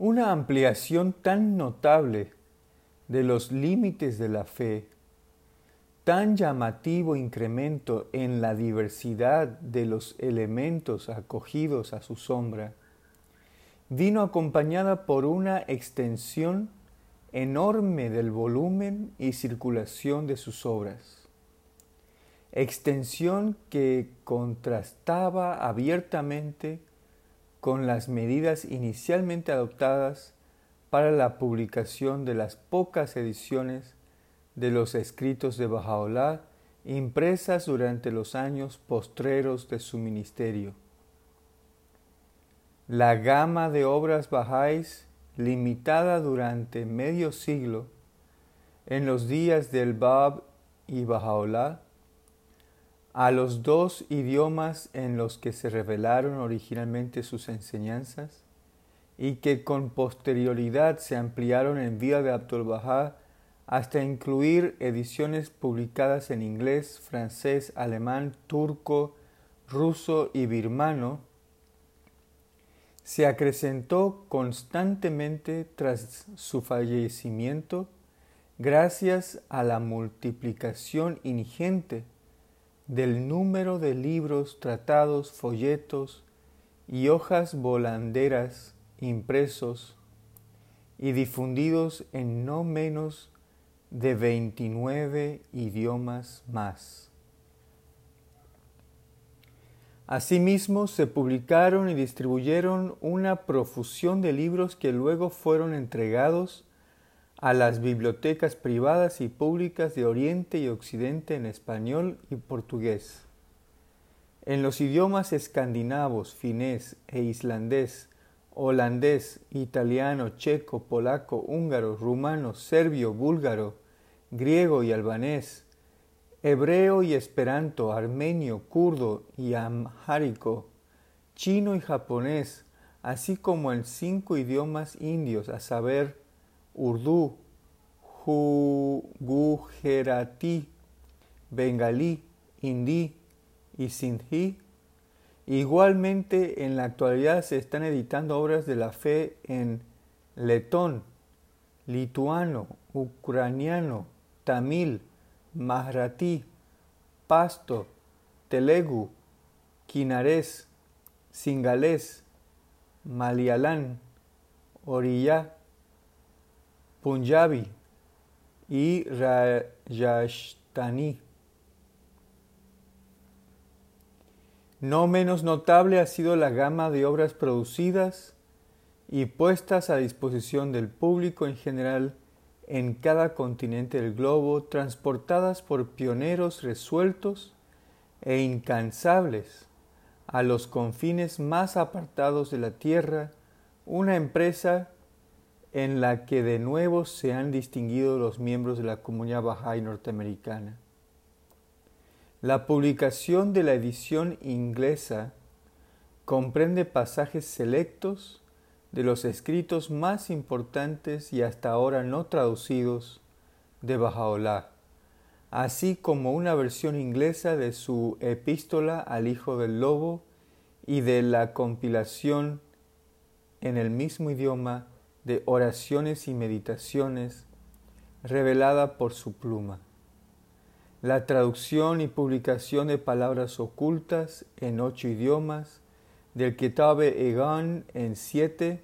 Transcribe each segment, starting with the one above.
Una ampliación tan notable de los límites de la fe, tan llamativo incremento en la diversidad de los elementos acogidos a su sombra, vino acompañada por una extensión enorme del volumen y circulación de sus obras, extensión que contrastaba abiertamente con las medidas inicialmente adoptadas para la publicación de las pocas ediciones de los escritos de Bajaola impresas durante los años postreros de su ministerio. La gama de obras bajáis, limitada durante medio siglo, en los días del Bab y Bajaola, a los dos idiomas en los que se revelaron originalmente sus enseñanzas, y que con posterioridad se ampliaron en vida de Abdul Bahá hasta incluir ediciones publicadas en inglés, francés, alemán, turco, ruso y birmano, se acrecentó constantemente tras su fallecimiento gracias a la multiplicación ingente del número de libros, tratados, folletos y hojas volanderas impresos y difundidos en no menos de 29 idiomas más. Asimismo, se publicaron y distribuyeron una profusión de libros que luego fueron entregados a las bibliotecas privadas y públicas de Oriente y Occidente en español y portugués. En los idiomas escandinavos, finés e islandés, holandés, italiano, checo, polaco, húngaro, rumano, serbio, búlgaro, griego y albanés, hebreo y esperanto, armenio, kurdo y amhárico, chino y japonés, así como en cinco idiomas indios, a saber, urdú, gujarati, bengalí, hindi y sindhi, Igualmente, en la actualidad se están editando obras de la fe en letón, lituano, ucraniano, tamil, mahratí, pasto, telegu, quinarés, singalés, malialán, oriyá, punjabi y rajasthani. No menos notable ha sido la gama de obras producidas y puestas a disposición del público en general en cada continente del globo, transportadas por pioneros resueltos e incansables a los confines más apartados de la tierra, una empresa en la que de nuevo se han distinguido los miembros de la comunidad Bahá'í norteamericana. La publicación de la edición inglesa comprende pasajes selectos de los escritos más importantes y hasta ahora no traducidos de Bajaola, así como una versión inglesa de su epístola al Hijo del Lobo y de la compilación en el mismo idioma de oraciones y meditaciones revelada por su pluma la traducción y publicación de palabras ocultas en ocho idiomas, del Kitabe Egan en siete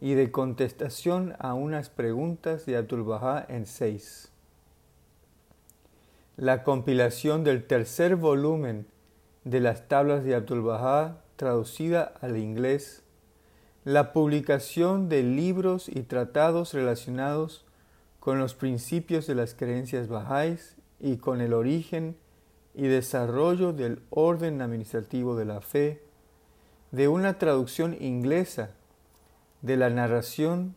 y de contestación a unas preguntas de Abdul Bahá en seis. La compilación del tercer volumen de las tablas de Abdul Bahá traducida al inglés, la publicación de libros y tratados relacionados con los principios de las creencias bajáis y con el origen y desarrollo del orden administrativo de la fe, de una traducción inglesa de la narración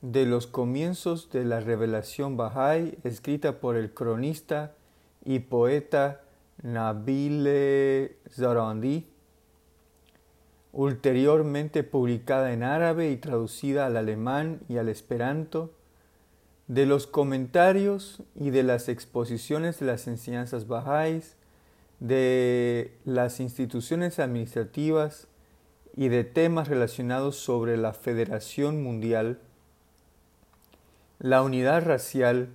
de los comienzos de la revelación Bahá'í escrita por el cronista y poeta Nabile Zarandi, ulteriormente publicada en árabe y traducida al alemán y al esperanto, de los comentarios y de las exposiciones de las enseñanzas bajáis, de las instituciones administrativas y de temas relacionados sobre la Federación Mundial, la unidad racial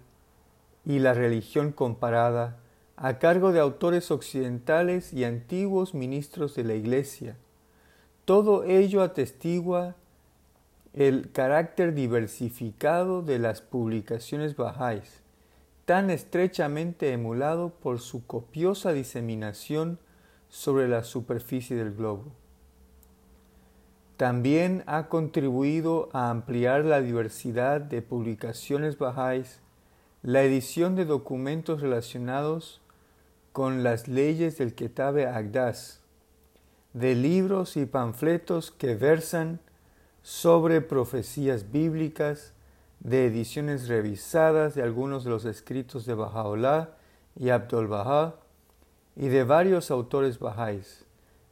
y la religión comparada a cargo de autores occidentales y antiguos ministros de la Iglesia. Todo ello atestigua el carácter diversificado de las publicaciones bajáis, tan estrechamente emulado por su copiosa diseminación sobre la superficie del globo. También ha contribuido a ampliar la diversidad de publicaciones bajáis la edición de documentos relacionados con las leyes del Ketabe Agdas, de libros y panfletos que versan sobre profecías bíblicas, de ediciones revisadas de algunos de los escritos de Baha'u'llah y Abdul Baha y de varios autores bahá'ís,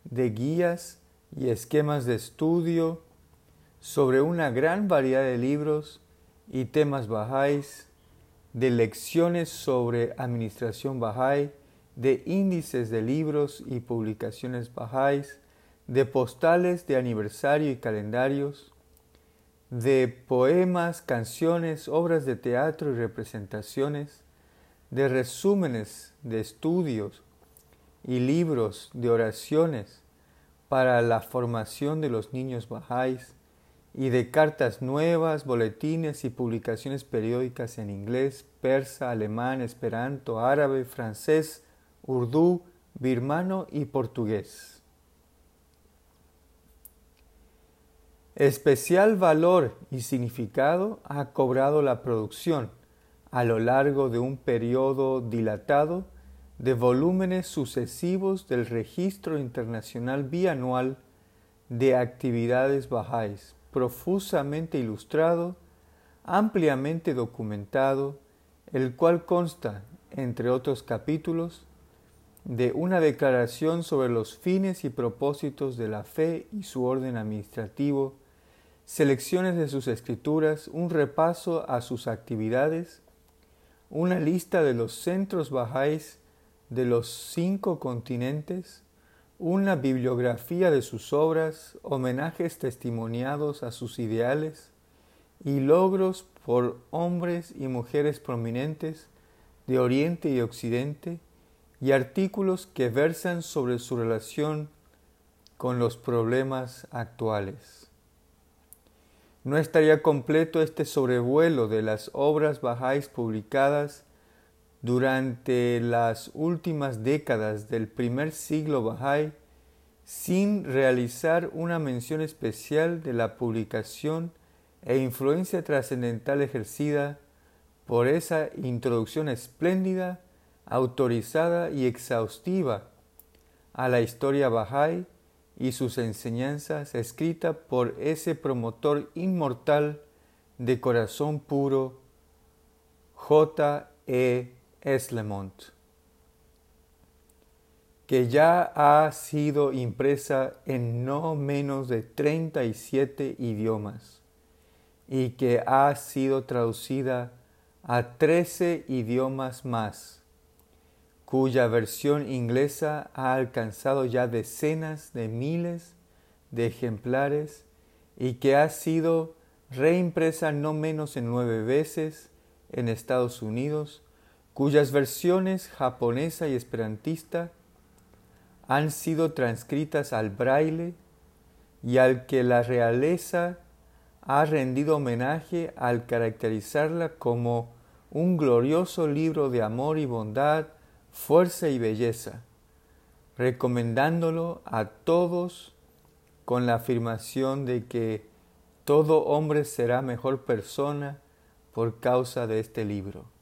de guías y esquemas de estudio sobre una gran variedad de libros y temas bahá'ís, de lecciones sobre administración bahá'í, de índices de libros y publicaciones bajáis, de postales de aniversario y calendarios, de poemas, canciones, obras de teatro y representaciones, de resúmenes de estudios y libros de oraciones para la formación de los niños bajáis, y de cartas nuevas, boletines y publicaciones periódicas en inglés, persa, alemán, esperanto, árabe, francés, urdú, birmano y portugués. Especial valor y significado ha cobrado la producción a lo largo de un periodo dilatado de volúmenes sucesivos del registro internacional bianual de actividades bajáis, profusamente ilustrado, ampliamente documentado, el cual consta, entre otros capítulos, de una declaración sobre los fines y propósitos de la fe y su orden administrativo, selecciones de sus escrituras, un repaso a sus actividades, una lista de los centros bajáis de los cinco continentes, una bibliografía de sus obras, homenajes testimoniados a sus ideales y logros por hombres y mujeres prominentes de Oriente y Occidente, y artículos que versan sobre su relación con los problemas actuales. No estaría completo este sobrevuelo de las obras bajáis publicadas durante las últimas décadas del primer siglo bahá'í sin realizar una mención especial de la publicación e influencia trascendental ejercida por esa introducción espléndida autorizada y exhaustiva a la historia Bahá'í y sus enseñanzas escrita por ese promotor inmortal de corazón puro, J. E. Eslemont, que ya ha sido impresa en no menos de 37 idiomas y que ha sido traducida a 13 idiomas más cuya versión inglesa ha alcanzado ya decenas de miles de ejemplares y que ha sido reimpresa no menos en nueve veces en Estados Unidos, cuyas versiones japonesa y esperantista han sido transcritas al braille y al que la realeza ha rendido homenaje al caracterizarla como un glorioso libro de amor y bondad fuerza y belleza, recomendándolo a todos con la afirmación de que todo hombre será mejor persona por causa de este libro.